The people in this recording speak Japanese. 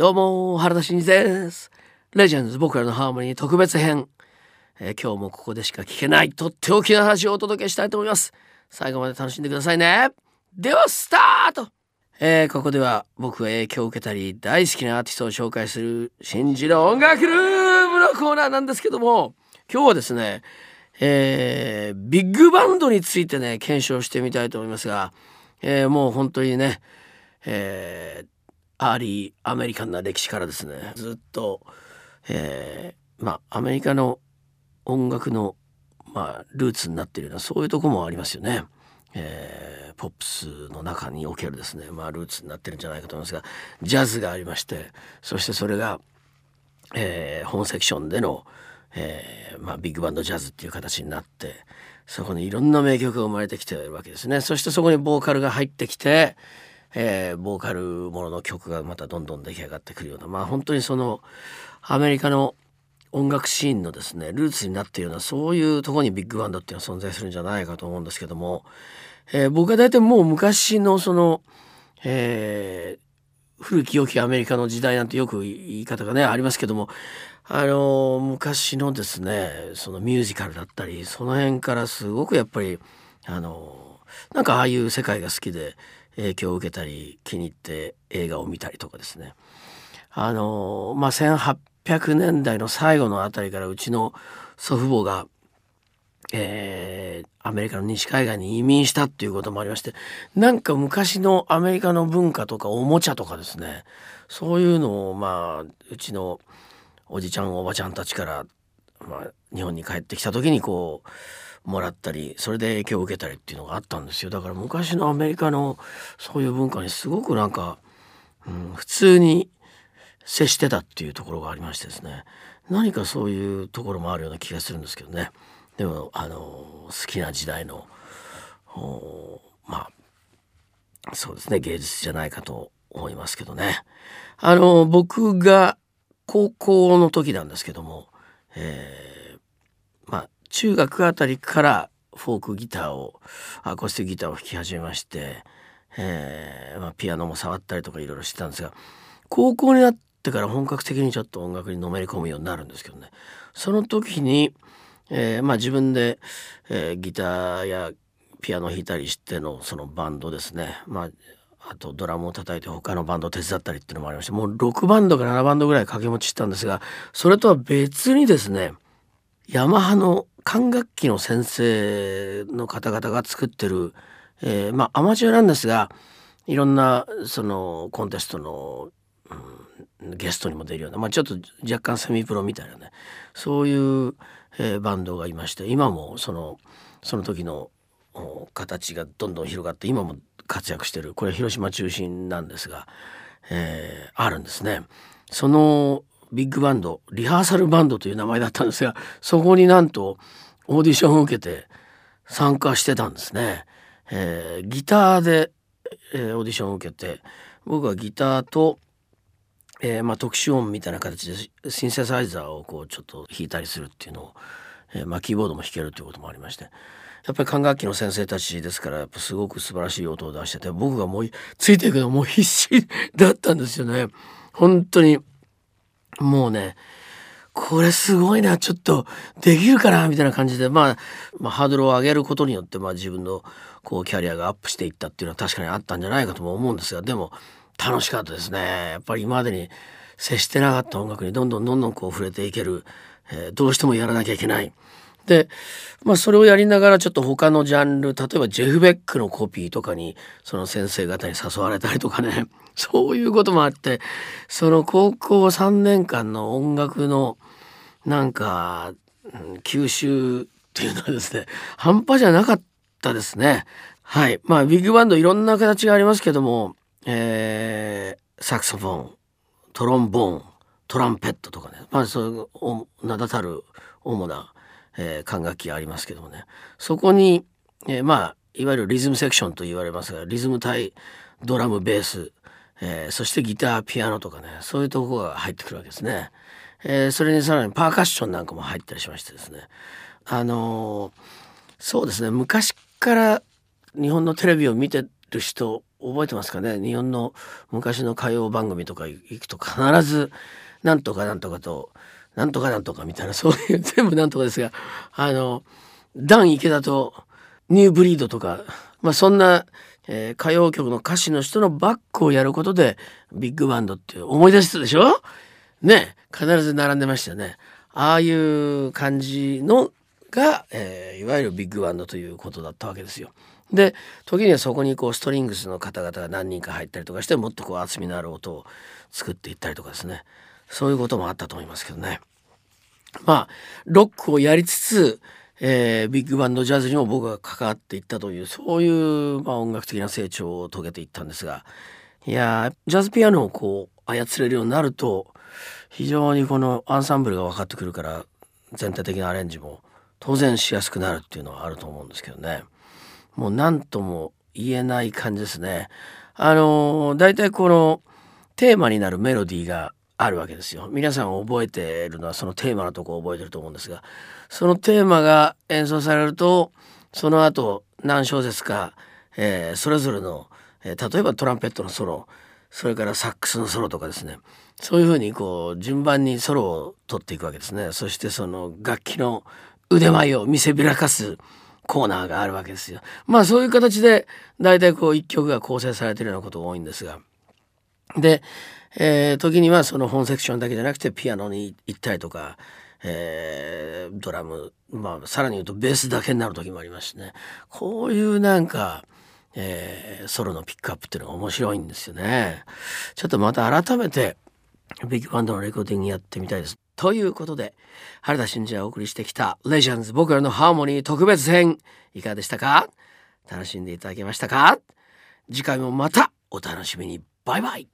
どうも原田真二です。レジェンズ僕らのハーモニー特別編、えー、今日もここでしか聞けないとっておきの話をお届けしたいと思います。最後まで楽しんでくださいね。ではスタート。えー、ここでは僕が影響を受けたり大好きなアーティストを紹介する新次の音楽ルームのコーナーなんですけども今日はですねえー、ビッグバンドについてね検証してみたいと思いますが、えー、もう本当にね、えー、アーリーアメリカンな歴史からですね。ずっと、えー、まあアメリカの音楽の、まあ、ルーツになっているようなそういうとこもありますよね。えー、ポップスの中におけるですね、まあ、ルーツになってるんじゃないかと思いますがジャズがありましてそしてそれが、えー、本セクションでの、えーまあ、ビッグバンドジャズっていう形になってそこにいろんな名曲が生まれてきてるわけですね。そしてそこにボーカルが入ってきてえー、ボーカルものの曲がまたどんどん出来上がってくるような。まあ本当にそのアメリカの音楽シーンのですねルーツになっているようなそういうとこにビッグバンドっていうのは存在するんじゃないかと思うんですけども、えー、僕は大体もう昔のその、えー、古き良きアメリカの時代なんてよく言い方がねありますけどもあのー、昔のですねそのミュージカルだったりその辺からすごくやっぱりあのー、なんかああいう世界が好きで影響を受けたり気に入って映画を見たりとかですね。あのまあ1800年代の最後のあたりからうちの祖父母が、えー、アメリカの西海岸に移民したっていうこともありましてなんか昔のアメリカの文化とかおもちゃとかですね。そういうのをまあうちのおじちゃんおばちゃんたちから、まあ、日本に帰ってきた時にこうもらったりそれで影響を受けたりっていうのがあったんですよ。だから昔のアメリカのそういう文化にすごくなんか、うん、普通に接してたっていうところがありましてですね。何かそういうところもあるような気がするんですけどね。でもあの好きな時代のまあそうですね。芸術じゃないかと思いますけどね。あの僕が高校の時なんですけども、えー、中学あたりからフォークギターをアコースティックギターを弾き始めまして、えーまあ、ピアノも触ったりとかいろいろしてたんですが高校になってから本格的にちょっと音楽にのめり込むようになるんですけどね。その時に、えーまあ、自分で、えー、ギターやピアノを弾いたりしてのそのバンドですね、まあ、あとドラムを叩いて他のバンドを手伝ったりっていうのもありましてもう6バンドか7バンドぐらい掛け持ちしたんですがそれとは別にですねヤマハの管楽器の先生の方々が作ってる、えー、まあアマチュアなんですがいろんなそのコンテストの、うん、ゲストにも出るような、まあ、ちょっと若干セミプロみたいなねそういう、えー、バンドがいまして今もそのその時の形がどんどん広がって今も活躍してるこれ広島中心なんですが、えー、あるんですね。そのビッグバンドリハーサルバンドという名前だったんですがそこになんとオーディションを受けて参加してたんですね。えー、ギターで、えー、オーディションを受けて僕はギターと、えーまあ、特殊音みたいな形でシンセサイザーをこうちょっと弾いたりするっていうのを、えまあ、キーボードも弾けるということもありましてやっぱり管楽器の先生たちですからやっぱすごく素晴らしい音を出してて僕がもうついていくのもう必死だったんですよね。本当にもうねこれすごいなちょっとできるかなみたいな感じで、まあ、まあハードルを上げることによって、まあ、自分のこうキャリアがアップしていったっていうのは確かにあったんじゃないかとも思うんですがでも楽しかったですねやっぱり今までに接してなかった音楽にどんどんどんどんこう触れていける、えー、どうしてもやらなきゃいけない。で、まあ、それをやりながらちょっと他のジャンル例えばジェフ・ベックのコピーとかにその先生方に誘われたりとかね。そういうこともあってその高校3年間の音楽のなんか、吸収っていうのはですね半端じゃなかったですね。はい。まあビッグバンドいろんな形がありますけども、えー、サクソフォントロンボーントランペットとかね。まあそういう名だたる主なえー、管楽器がありますけどもね。そこに、えー、まあいわゆるリズムセクションと言われますがリズム対ドラムベース、えー、そしてギターピアノとかねそういうとこが入ってくるわけですね。えー、それにさらにパーカッションなんかも入ったりしましてですね。あのー、そうですね。昔から日本のテレビを見てる人覚えてますかね？日本の昔の歌謡番組とか行くと必ずなんとかなんとかとなんとかなんとかみたいな そういう全部なんとかですがあのダン池田とニューブリードとか、まあ、そんな、えー、歌謡曲の歌手の人のバックをやることでビッグバンドって思い出したでしょ？ね必ず並んでましたよね。ああいう感じのが、えー、いわゆるビッグバンドということだったわけですよ。で時にはそこにこうストリングスの方々が何人か入ったりとかしてもっとこう厚みのある音を作っていったりとかですねそういうこともあったと思いますけどね。まあロックをやりつつ、えー、ビッグバンドジャズにも僕が関わっていったというそういう、まあ、音楽的な成長を遂げていったんですがいやジャズピアノをこう操れるようになると非常にこのアンサンブルが分かってくるから全体的なアレンジも当然しやすくなるっていうのはあると思うんですけどねもう何とも言えない感じですね。あの大体このテーマになるメロディーがあるわけですよ。皆さん覚えてるのはそのテーマのとこを覚えてると思うんですがそのテーマが演奏されるとその後何小節か、えー、それぞれの、えー、例えばトランペットのソロそれからサックスのソロとかですねそういうふうにこう順番にソロを取っていくわけですねそしてその楽器の腕前を見せびらかすコーナーがあるわけですよ。まあそういう形で大体こう一曲が構成されているようなことが多いんですがで、えー、時にはその本セクションだけじゃなくてピアノに行ったりとか、えー、ドラム、まあ、さらに言うとベースだけになる時もありますしね。こういうなんかえー、ソロのピックアップっていうのが面白いんですよね。ちょっとまた改めてビッグバンドのレコーディングやってみたいです。ということで原田真二がお送りしてきた「レジェンズ僕らのハーモニー特別編」いかがでしたか？楽しんでいただけましたか？次回もまたお楽しみに。バイバイ。